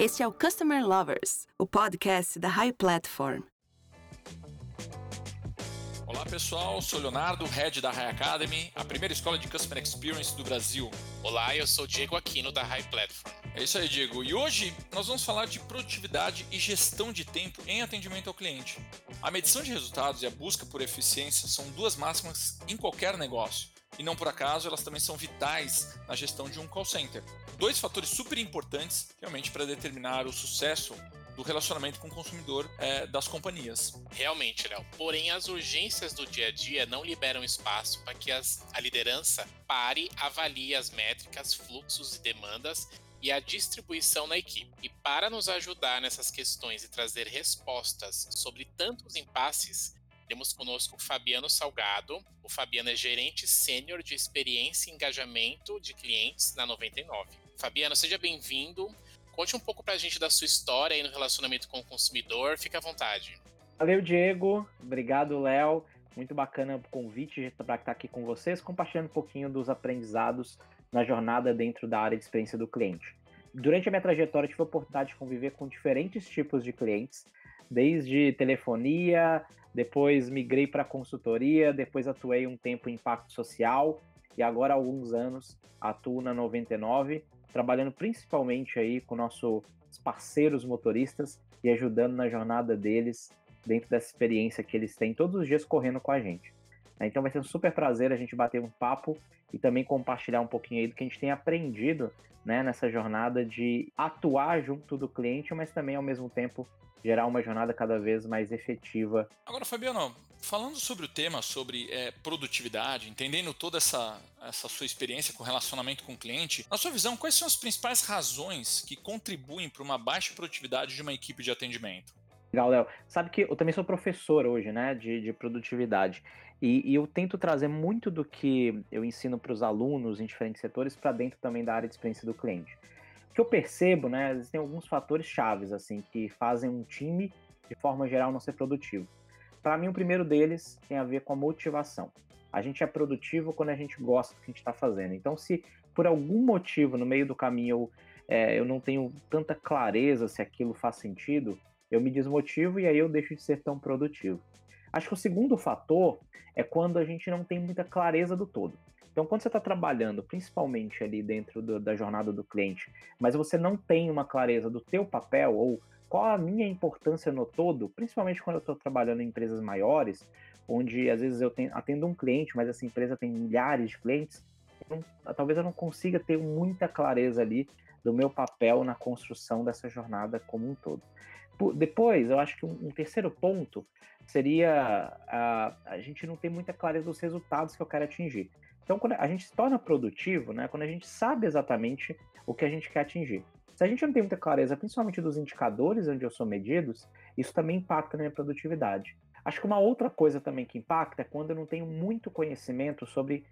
Este é o Customer Lovers, o podcast da High Platform. Olá pessoal, sou Leonardo, head da High Academy, a primeira escola de Customer Experience do Brasil. Olá, eu sou Diego Aquino da High Platform. É isso aí, Diego. E hoje nós vamos falar de produtividade e gestão de tempo em atendimento ao cliente. A medição de resultados e a busca por eficiência são duas máximas em qualquer negócio. E não por acaso, elas também são vitais na gestão de um call center. Dois fatores super importantes realmente para determinar o sucesso do relacionamento com o consumidor é, das companhias. Realmente, Léo. Porém, as urgências do dia a dia não liberam espaço para que as, a liderança pare, avalie as métricas, fluxos e demandas e a distribuição na equipe. E para nos ajudar nessas questões e trazer respostas sobre tantos impasses, temos conosco o Fabiano Salgado. O Fabiano é gerente sênior de experiência e engajamento de clientes na 99. Fabiano, seja bem-vindo. Conte um pouco para a gente da sua história aí no relacionamento com o consumidor. Fique à vontade. Valeu, Diego. Obrigado, Léo. Muito bacana o convite para estar aqui com vocês, compartilhando um pouquinho dos aprendizados na jornada dentro da área de experiência do cliente. Durante a minha trajetória, tive a oportunidade de conviver com diferentes tipos de clientes, desde telefonia, depois migrei para consultoria, depois atuei um tempo em impacto social e agora há alguns anos atuo na 99, trabalhando principalmente aí com nossos parceiros motoristas e ajudando na jornada deles dentro dessa experiência que eles têm todos os dias correndo com a gente. Então vai ser um super prazer a gente bater um papo e também compartilhar um pouquinho aí do que a gente tem aprendido né, nessa jornada de atuar junto do cliente, mas também ao mesmo tempo gerar uma jornada cada vez mais efetiva. Agora, Fabiano, falando sobre o tema, sobre é, produtividade, entendendo toda essa, essa sua experiência com relacionamento com o cliente, na sua visão, quais são as principais razões que contribuem para uma baixa produtividade de uma equipe de atendimento? Legal, Léo. Sabe que eu também sou professor hoje, né, de, de produtividade. E, e, eu tento trazer muito do que eu ensino para os alunos em diferentes setores para dentro também da área de experiência do cliente. O que eu percebo, né, existem alguns fatores chaves, assim, que fazem um time, de forma geral, não ser produtivo. Para mim, o primeiro deles tem a ver com a motivação. A gente é produtivo quando a gente gosta do que a gente está fazendo. Então, se por algum motivo no meio do caminho eu, é, eu não tenho tanta clareza se aquilo faz sentido, eu me desmotivo e aí eu deixo de ser tão produtivo. Acho que o segundo fator é quando a gente não tem muita clareza do todo. Então, quando você está trabalhando, principalmente ali dentro do, da jornada do cliente, mas você não tem uma clareza do teu papel ou qual a minha importância no todo, principalmente quando eu estou trabalhando em empresas maiores, onde às vezes eu tenho, atendo um cliente, mas essa empresa tem milhares de clientes, eu não, talvez eu não consiga ter muita clareza ali do meu papel na construção dessa jornada como um todo. Depois, eu acho que um, um terceiro ponto seria a, a gente não ter muita clareza dos resultados que eu quero atingir. Então, quando a gente se torna produtivo, né, quando a gente sabe exatamente o que a gente quer atingir. Se a gente não tem muita clareza, principalmente dos indicadores onde eu sou medidos, isso também impacta na minha produtividade. Acho que uma outra coisa também que impacta é quando eu não tenho muito conhecimento sobre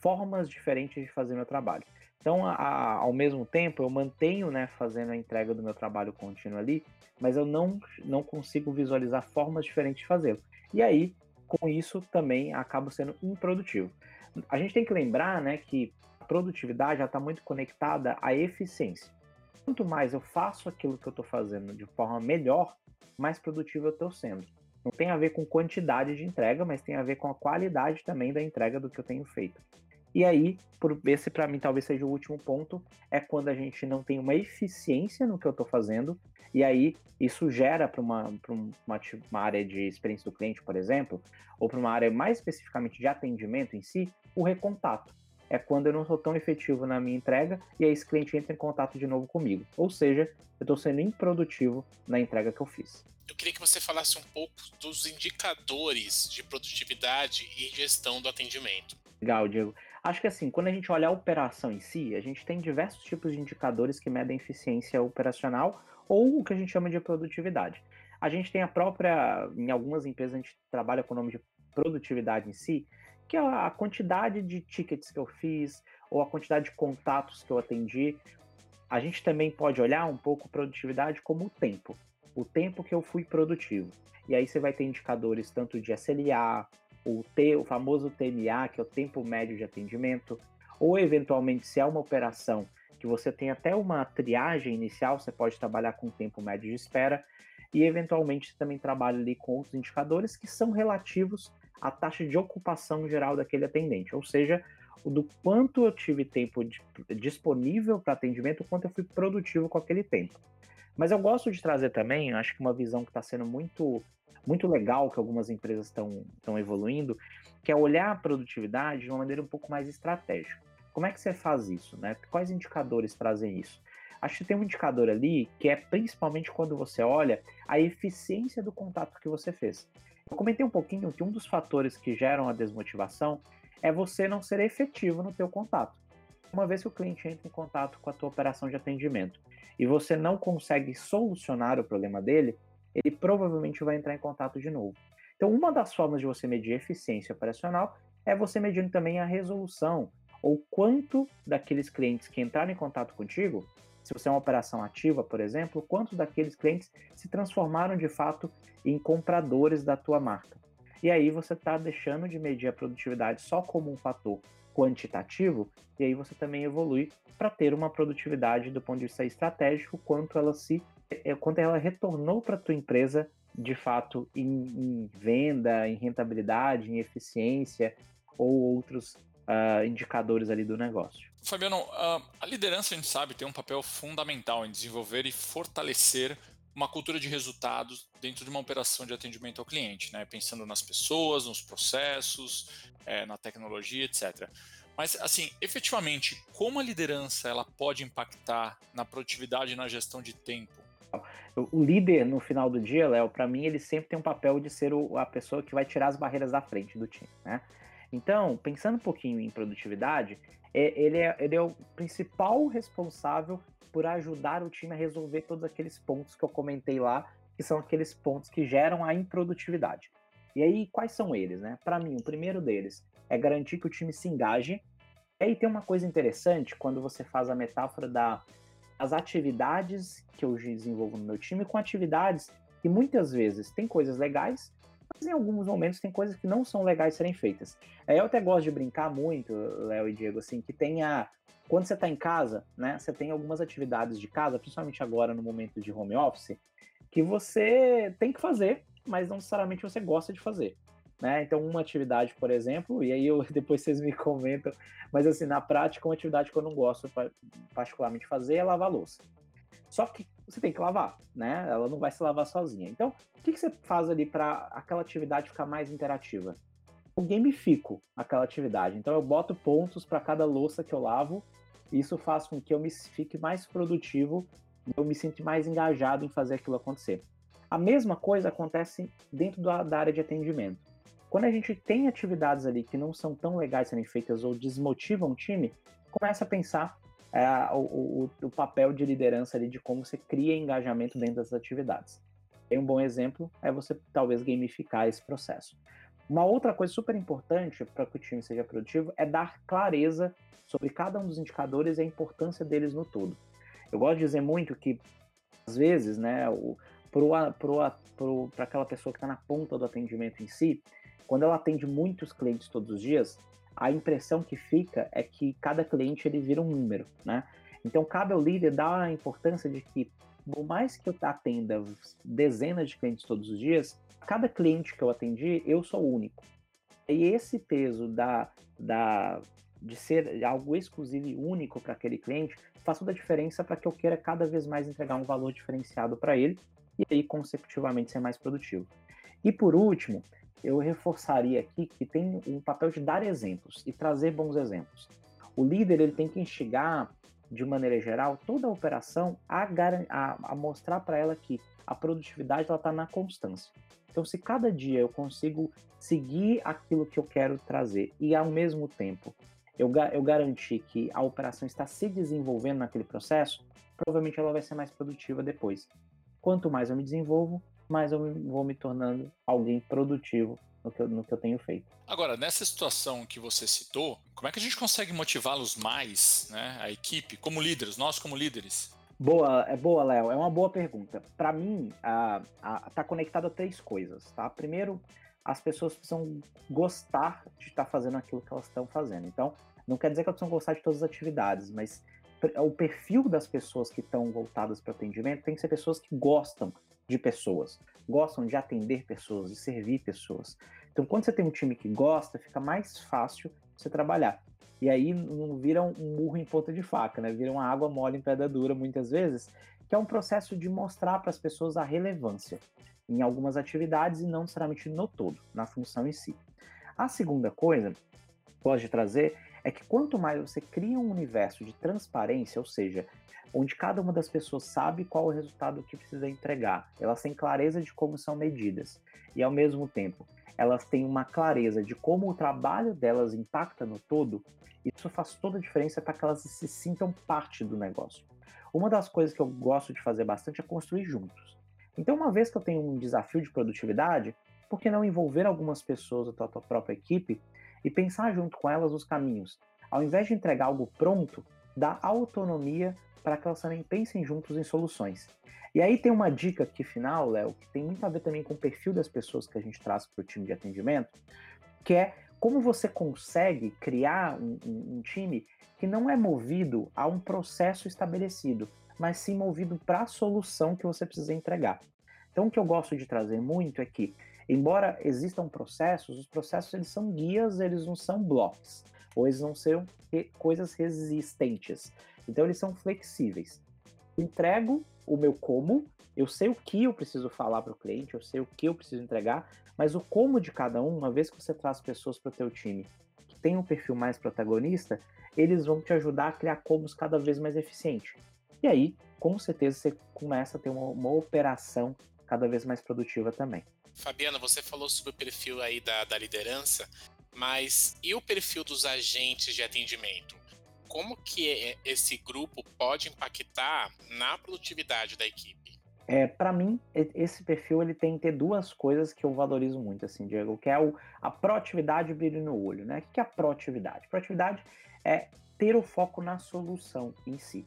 formas diferentes de fazer meu trabalho. Então, a, a, ao mesmo tempo, eu mantenho, né, fazendo a entrega do meu trabalho contínuo ali, mas eu não, não consigo visualizar formas diferentes de fazê-lo. E aí, com isso, também acabo sendo improdutivo. A gente tem que lembrar, né, que a produtividade está muito conectada à eficiência. Quanto mais eu faço aquilo que eu estou fazendo de forma melhor, mais produtivo eu estou sendo. Não tem a ver com quantidade de entrega, mas tem a ver com a qualidade também da entrega do que eu tenho feito. E aí, por esse para mim talvez seja o último ponto, é quando a gente não tem uma eficiência no que eu estou fazendo, e aí isso gera para uma, uma, uma, área de experiência do cliente, por exemplo, ou para uma área mais especificamente de atendimento em si, o recontato. É quando eu não sou tão efetivo na minha entrega e aí esse cliente entra em contato de novo comigo. Ou seja, eu estou sendo improdutivo na entrega que eu fiz eu queria que você falasse um pouco dos indicadores de produtividade e gestão do atendimento. Legal, Diego. Acho que assim, quando a gente olha a operação em si, a gente tem diversos tipos de indicadores que medem eficiência operacional ou o que a gente chama de produtividade. A gente tem a própria, em algumas empresas a gente trabalha com o nome de produtividade em si, que é a quantidade de tickets que eu fiz ou a quantidade de contatos que eu atendi. A gente também pode olhar um pouco produtividade como o tempo o tempo que eu fui produtivo. E aí você vai ter indicadores tanto de SLA, o, T, o famoso TMA, que é o tempo médio de atendimento, ou eventualmente se é uma operação que você tem até uma triagem inicial, você pode trabalhar com tempo médio de espera, e eventualmente também trabalha ali com outros indicadores que são relativos à taxa de ocupação geral daquele atendente, ou seja, o do quanto eu tive tempo disponível para atendimento, o quanto eu fui produtivo com aquele tempo. Mas eu gosto de trazer também, acho que uma visão que está sendo muito, muito legal, que algumas empresas estão evoluindo, que é olhar a produtividade de uma maneira um pouco mais estratégica. Como é que você faz isso? Né? Quais indicadores trazem isso? Acho que tem um indicador ali que é principalmente quando você olha a eficiência do contato que você fez. Eu comentei um pouquinho que um dos fatores que geram a desmotivação é você não ser efetivo no teu contato. Uma vez que o cliente entra em contato com a tua operação de atendimento e você não consegue solucionar o problema dele, ele provavelmente vai entrar em contato de novo. Então, uma das formas de você medir eficiência operacional é você medindo também a resolução ou quanto daqueles clientes que entraram em contato contigo se você é uma operação ativa, por exemplo, quantos daqueles clientes se transformaram de fato em compradores da tua marca. E aí você está deixando de medir a produtividade só como um fator quantitativo, e aí você também evolui para ter uma produtividade do ponto de vista estratégico, quanto ela se eh, quanto ela retornou para tua empresa de fato em, em, venda, em rentabilidade, em eficiência ou outros uh, indicadores ali do negócio. Fabiano, uh, a liderança a gente sabe tem um papel fundamental em desenvolver e fortalecer uma cultura de resultados dentro de uma operação de atendimento ao cliente, né? pensando nas pessoas, nos processos, é, na tecnologia, etc. Mas, assim, efetivamente, como a liderança ela pode impactar na produtividade e na gestão de tempo? O líder, no final do dia, Léo, para mim, ele sempre tem um papel de ser o, a pessoa que vai tirar as barreiras da frente do time, né? Então, pensando um pouquinho em produtividade, é, ele, é, ele é o principal responsável por ajudar o time a resolver todos aqueles pontos que eu comentei lá, que são aqueles pontos que geram a improdutividade. E aí, quais são eles, né? Para mim, o primeiro deles é garantir que o time se engaje. E aí tem uma coisa interessante quando você faz a metáfora da, das atividades que eu desenvolvo no meu time com atividades que muitas vezes tem coisas legais, mas em alguns momentos tem coisas que não são legais serem feitas. É, eu até gosto de brincar muito, Léo e Diego, assim, que tenha. Quando você está em casa, né? Você tem algumas atividades de casa, principalmente agora no momento de home office, que você tem que fazer, mas não necessariamente você gosta de fazer. Né? Então, uma atividade, por exemplo, e aí eu, depois vocês me comentam, mas assim, na prática, uma atividade que eu não gosto particularmente fazer é lavar louça. Só que você tem que lavar, né? Ela não vai se lavar sozinha. Então, o que, que você faz ali para aquela atividade ficar mais interativa? Eu gamifico aquela atividade. Então, eu boto pontos para cada louça que eu lavo. E isso faz com que eu me fique mais produtivo eu me sinta mais engajado em fazer aquilo acontecer. A mesma coisa acontece dentro da, da área de atendimento. Quando a gente tem atividades ali que não são tão legais serem feitas ou desmotivam o time, começa a pensar é, o, o, o, papel de liderança ali de como você cria engajamento dentro das atividades. E um bom exemplo é você talvez gamificar esse processo. Uma outra coisa super importante para que o time seja produtivo é dar clareza sobre cada um dos indicadores e a importância deles no todo. Eu gosto de dizer muito que, às vezes, né, para aquela pessoa que está na ponta do atendimento em si, quando ela atende muitos clientes todos os dias, a impressão que fica é que cada cliente ele vira um número, né? Então cabe ao líder dar a importância de que, por mais que eu atenda dezenas de clientes todos os dias, cada cliente que eu atendi, eu sou único. E esse peso da, da, de ser algo exclusivo e único para aquele cliente faz toda a diferença para que eu queira cada vez mais entregar um valor diferenciado para ele e aí, consecutivamente, ser mais produtivo. E por último, eu reforçaria aqui que tem um papel de dar exemplos e trazer bons exemplos. O líder ele tem que instigar, de maneira geral, toda a operação a, a, a mostrar para ela que a produtividade está na constância. Então, se cada dia eu consigo seguir aquilo que eu quero trazer e, ao mesmo tempo, eu, eu garantir que a operação está se desenvolvendo naquele processo, provavelmente ela vai ser mais produtiva depois. Quanto mais eu me desenvolvo, mais eu vou me tornando alguém produtivo no que, eu, no que eu tenho feito. Agora, nessa situação que você citou, como é que a gente consegue motivá-los mais, né, a equipe, como líderes, nós como líderes? Boa, é boa, Léo. É uma boa pergunta. Para mim, a, a, tá conectado a três coisas, tá? Primeiro, as pessoas precisam gostar de estar tá fazendo aquilo que elas estão fazendo. Então, não quer dizer que elas precisam gostar de todas as atividades, mas o perfil das pessoas que estão voltadas para atendimento tem que ser pessoas que gostam de pessoas, gostam de atender pessoas, de servir pessoas. Então, quando você tem um time que gosta, fica mais fácil você trabalhar. E aí não vira um murro em ponta de faca, né? Vira uma água mole em pedra dura muitas vezes, que é um processo de mostrar para as pessoas a relevância em algumas atividades e não necessariamente no todo, na função em si. A segunda coisa pode trazer é que quanto mais você cria um universo de transparência, ou seja, onde cada uma das pessoas sabe qual o resultado que precisa entregar, elas têm clareza de como são medidas e ao mesmo tempo elas têm uma clareza de como o trabalho delas impacta no todo, isso faz toda a diferença para que elas se sintam parte do negócio. Uma das coisas que eu gosto de fazer bastante é construir juntos. Então, uma vez que eu tenho um desafio de produtividade, por que não envolver algumas pessoas da tua própria equipe e pensar junto com elas os caminhos? Ao invés de entregar algo pronto, dá autonomia para que elas também pensem juntos em soluções. E aí tem uma dica aqui final, Léo, que tem muito a ver também com o perfil das pessoas que a gente traz para o time de atendimento, que é como você consegue criar um, um, um time que não é movido a um processo estabelecido, mas sim movido para a solução que você precisa entregar. Então, o que eu gosto de trazer muito é que, embora existam processos, os processos eles são guias, eles não são blocos, ou eles não são coisas resistentes. Então, eles são flexíveis. Entrego o meu como, eu sei o que eu preciso falar para o cliente, eu sei o que eu preciso entregar, mas o como de cada um, uma vez que você traz pessoas para o teu time que tem um perfil mais protagonista, eles vão te ajudar a criar comos cada vez mais eficiente. E aí, com certeza, você começa a ter uma, uma operação cada vez mais produtiva também. Fabiana, você falou sobre o perfil aí da, da liderança, mas e o perfil dos agentes de atendimento? Como que esse grupo pode impactar na produtividade da equipe? É, para mim, esse perfil ele tem que ter duas coisas que eu valorizo muito, assim, Diego, que é o, a proatividade e o brilho no olho, né? O que é a proatividade? Proatividade é ter o foco na solução em si.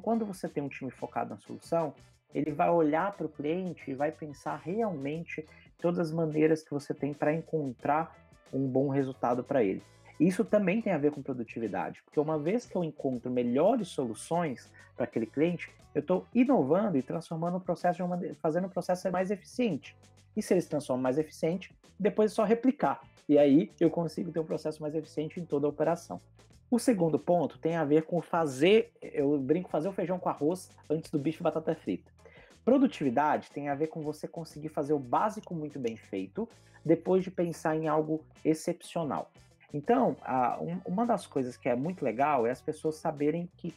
Quando você tem um time focado na solução, ele vai olhar para o cliente e vai pensar realmente todas as maneiras que você tem para encontrar um bom resultado para ele. Isso também tem a ver com produtividade, porque uma vez que eu encontro melhores soluções para aquele cliente, eu estou inovando e transformando o processo uma, fazendo o processo ser mais eficiente. E se ele se transforma mais eficiente, depois é só replicar. E aí eu consigo ter um processo mais eficiente em toda a operação. O segundo ponto tem a ver com fazer, eu brinco, fazer o feijão com arroz antes do bife batata frita. Produtividade tem a ver com você conseguir fazer o básico muito bem feito, depois de pensar em algo excepcional. Então, a, um, uma das coisas que é muito legal é as pessoas saberem que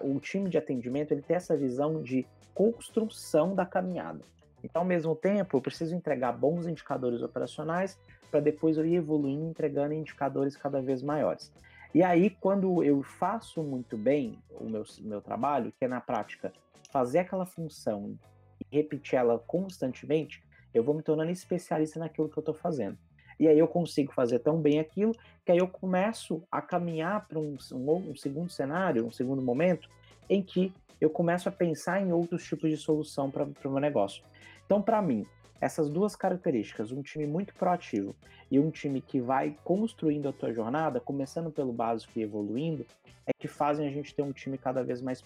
o time de atendimento ele tem essa visão de construção da caminhada. Então, ao mesmo tempo, eu preciso entregar bons indicadores operacionais para depois eu ir evoluindo, entregando indicadores cada vez maiores. E aí, quando eu faço muito bem o meu, meu trabalho, que é na prática fazer aquela função e repetir ela constantemente, eu vou me tornando especialista naquilo que eu estou fazendo. E aí eu consigo fazer tão bem aquilo que aí eu começo a caminhar para um, um, um segundo cenário, um segundo momento, em que eu começo a pensar em outros tipos de solução para o meu negócio. Então, para mim, essas duas características, um time muito proativo e um time que vai construindo a tua jornada, começando pelo básico e evoluindo, é que fazem a gente ter um time cada vez mais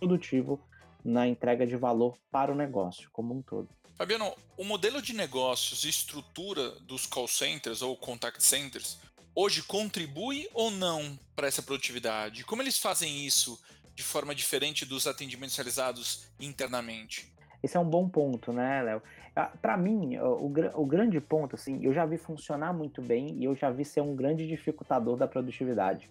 produtivo na entrega de valor para o negócio como um todo. Fabiano, o modelo de negócios e estrutura dos call centers ou contact centers hoje contribui ou não para essa produtividade? Como eles fazem isso de forma diferente dos atendimentos realizados internamente? Esse é um bom ponto, né, Léo? Ah, para mim, o, o, grande ponto, assim, eu já vi funcionar muito bem e eu já vi ser um grande dificultador da produtividade.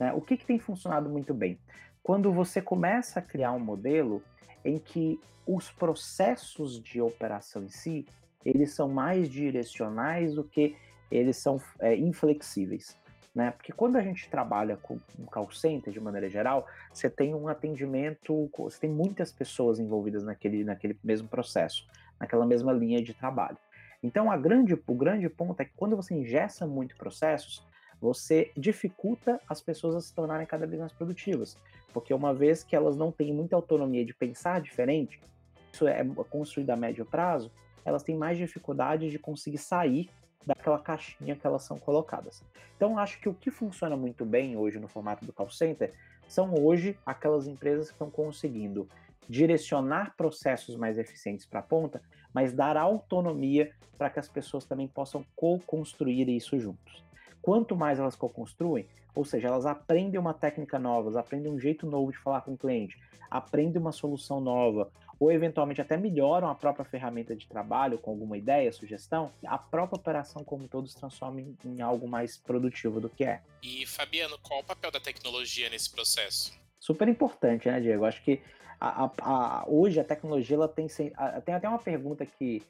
Né? O que, que tem funcionado muito bem? Quando você começa a criar um modelo em que os processos de operação em si, eles são mais direcionais do que eles são é, inflexíveis. Né? Porque quando a gente trabalha com um call center, de maneira geral, você tem um atendimento, você tem muitas pessoas envolvidas naquele, naquele mesmo processo, naquela mesma linha de trabalho. Então, a grande, o grande ponto é que quando você ingessa muito processos, você dificulta as pessoas a se tornarem cada vez mais produtivas. Porque uma vez que elas não têm muita autonomia de pensar diferente, isso é construído a médio prazo, elas têm mais dificuldade de conseguir sair daquela caixinha que elas são colocadas. Então, acho que o que funciona muito bem hoje no formato do call center são hoje aquelas empresas que estão conseguindo direcionar processos mais eficientes para a ponta, mas dar autonomia para que as pessoas também possam co-construir isso juntos. Quanto mais elas co-construem, ou seja, elas aprendem uma técnica nova, elas aprendem um jeito novo de falar com o cliente, aprendem uma solução nova, ou eventualmente até melhoram a própria ferramenta de trabalho com alguma ideia, sugestão, a própria operação como todos se transforma em, em algo mais produtivo do que é. E Fabiano, qual o papel da tecnologia nesse processo? Super importante, né, Diego? Acho que a, a, a, hoje a tecnologia ela tem, tem até uma pergunta que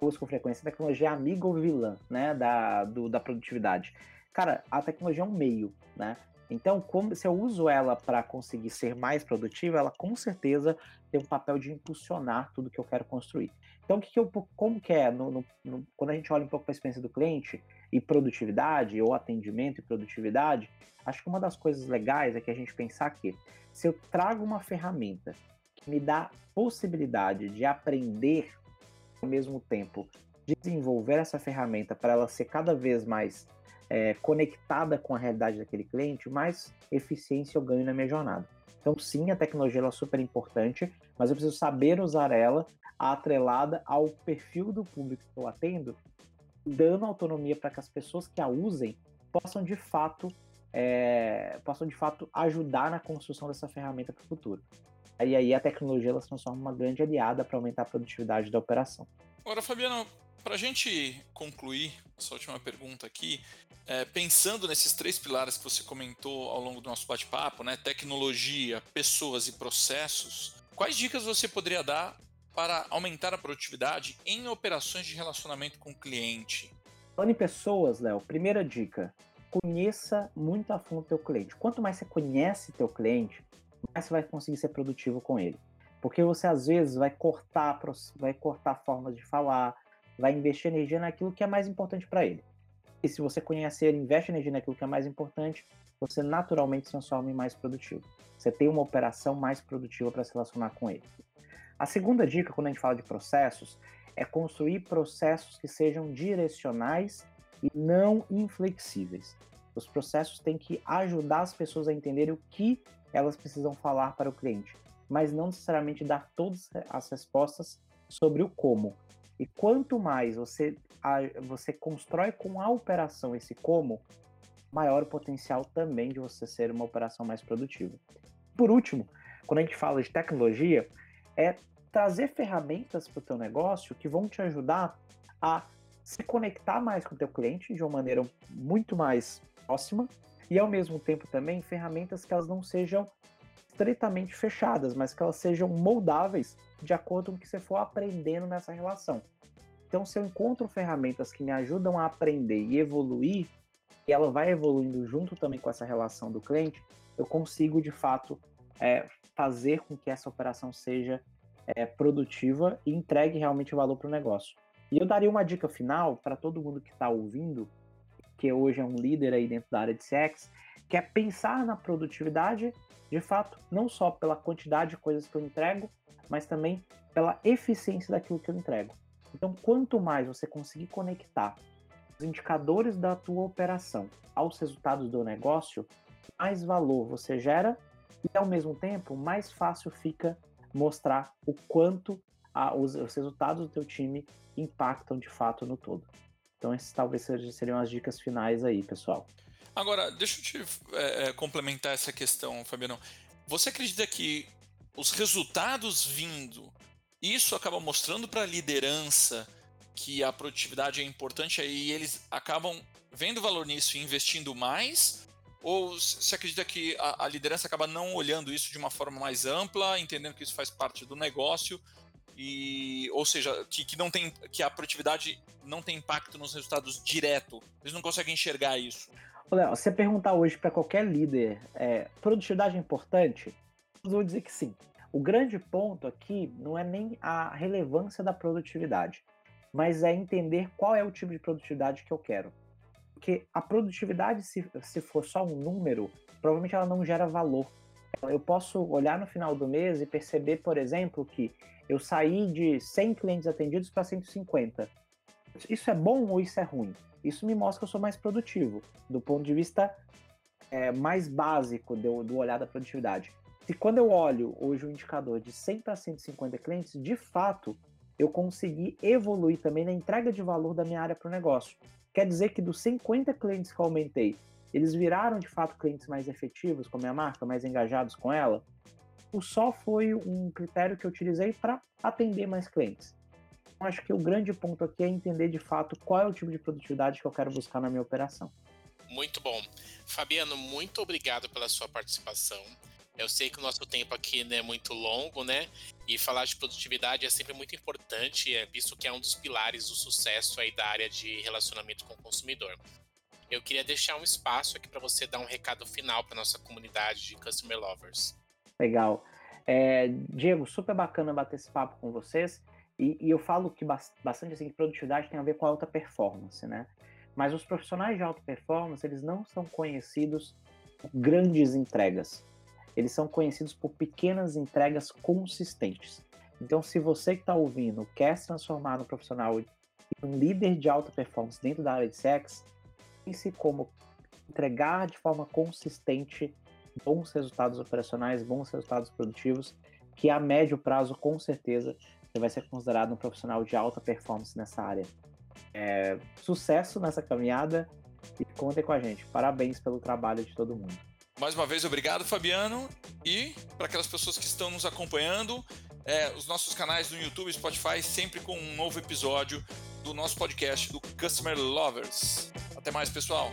eu uso com frequência: a tecnologia é amiga ou vilã, né, da, do, da produtividade? Cara, a tecnologia é um meio, né? Então, como, se eu uso ela para conseguir ser mais produtiva, ela com certeza tem um papel de impulsionar tudo que eu quero construir. Então, que, que eu, como que é, no, no, no, quando a gente olha um pouco para a experiência do cliente e produtividade, ou atendimento e produtividade, acho que uma das coisas legais é que a gente pensar que se eu trago uma ferramenta que me dá possibilidade de aprender ao mesmo tempo, desenvolver essa ferramenta para ela ser cada vez mais é, conectada com a realidade daquele cliente, mais eficiência eu ganho na minha jornada. Então, sim, a tecnologia é super importante, mas eu preciso saber usar ela atrelada ao perfil do público que eu atendo, dando autonomia para que as pessoas que a usem possam de fato é, possam de fato ajudar na construção dessa ferramenta para o futuro. E aí a tecnologia ela se transforma uma grande aliada para aumentar a produtividade da operação. Agora, Fabiano, para a gente concluir essa última pergunta aqui, é, pensando nesses três pilares que você comentou ao longo do nosso bate-papo, né, tecnologia, pessoas e processos, quais dicas você poderia dar para aumentar a produtividade em operações de relacionamento com o cliente? Falando em pessoas, Léo, primeira dica, conheça muito a fundo o teu cliente. Quanto mais você conhece teu cliente, mais você vai conseguir ser produtivo com ele. Porque você às vezes vai cortar, vai cortar formas de falar, vai investir energia naquilo que é mais importante para ele. E se você conhece ele, investe energia naquilo que é mais importante, você naturalmente se transforma em mais produtivo. Você tem uma operação mais produtiva para se relacionar com ele. A segunda dica, quando a gente fala de processos, é construir processos que sejam direcionais e não inflexíveis. Os processos têm que ajudar as pessoas a entenderem o que elas precisam falar para o cliente, mas não necessariamente dar todas as respostas sobre o como. E quanto mais você, a, você constrói com a operação esse como, maior o potencial também de você ser uma operação mais produtiva. Por último, quando a gente fala de tecnologia, é trazer ferramentas para o teu negócio que vão te ajudar a se conectar mais com o teu cliente de uma maneira muito mais próxima e ao mesmo tempo também ferramentas que elas não sejam estritamente fechadas, mas que elas sejam moldáveis de acordo com o que você for aprendendo nessa relação. Então, se eu encontro ferramentas que me ajudam a aprender e evoluir, e ela vai evoluindo junto também com essa relação do cliente, eu consigo de fato é, fazer com que essa operação seja é, produtiva e entregue realmente valor para o negócio. E eu daria uma dica final para todo mundo que está ouvindo, que hoje é um líder aí dentro da área de CX, que é pensar na produtividade, de fato, não só pela quantidade de coisas que eu entrego, mas também pela eficiência daquilo que eu entrego. Então, quanto mais você conseguir conectar os indicadores da tua operação aos resultados do negócio, mais valor você gera e, ao mesmo tempo, mais fácil fica mostrar o quanto a, os, os, resultados do teu time impactam de fato no todo. Então, essas talvez seriam as dicas finais aí, pessoal. Agora, deixa eu te é, complementar essa questão, Fabiano. Você acredita que os resultados vindo isso acaba mostrando para a liderança que a produtividade é importante e eles acabam vendo valor nisso e investindo mais? Ou você acredita que a, a, liderança acaba não olhando isso de uma forma mais ampla, entendendo que isso faz parte do negócio e, ou seja, que, que não tem, que a produtividade não tem impacto nos resultados direto? Eles não conseguem enxergar isso. Léo, você perguntar hoje para qualquer líder, é, produtividade é importante? Eu vou dizer que sim. O grande ponto aqui não é nem a relevância da produtividade, mas é entender qual é o tipo de produtividade que eu quero. Porque a produtividade, se, se for só um número, provavelmente ela não gera valor. Eu posso olhar no final do mês e perceber, por exemplo, que eu saí de 100 clientes atendidos para 150. Isso é bom ou isso é ruim? Isso me mostra que eu sou mais produtivo, do ponto de vista é, mais básico do, do olhar da produtividade. Se quando eu olho hoje o indicador de 100 para 150 clientes, de fato, eu consegui evoluir também na entrega de valor da minha área para o negócio. Quer dizer que dos 50 clientes que eu aumentei, eles viraram de fato clientes mais efetivos com a minha marca, mais engajados com ela? O só foi um critério que eu utilizei para atender mais clientes. Acho que o grande ponto aqui é entender de fato qual é o tipo de produtividade que eu quero buscar na minha operação. Muito bom. Fabiano, muito obrigado pela sua participação. Eu sei que o nosso tempo aqui não é muito longo, né? E falar de produtividade é sempre muito importante, é, visto que é um dos pilares do sucesso aí da área de relacionamento com o consumidor. Eu queria deixar um espaço aqui para você dar um recado final para nossa comunidade de Customer Lovers. Legal. É, Diego, super bacana bater esse papo com vocês. E, e eu falo que bastante assim, que produtividade tem a ver com alta performance, né? Mas os profissionais de alta performance, eles não são conhecidos por grandes entregas eles são conhecidos por pequenas entregas consistentes. Então, se você que está ouvindo quer se transformar no profissional um líder de alta performance dentro da área de sex, pense como entregar de forma consistente bons resultados operacionais, bons resultados produtivos, que a médio prazo, com certeza, você vai ser considerado um profissional de alta performance nessa área. É, sucesso nessa caminhada e contem com a gente. Parabéns pelo trabalho de todo mundo. Mais uma vez, obrigado, Fabiano. E para aquelas pessoas que estão nos acompanhando, é, os nossos canais no YouTube e Spotify, sempre com um novo episódio do nosso podcast do Customer Lovers. Até mais, pessoal.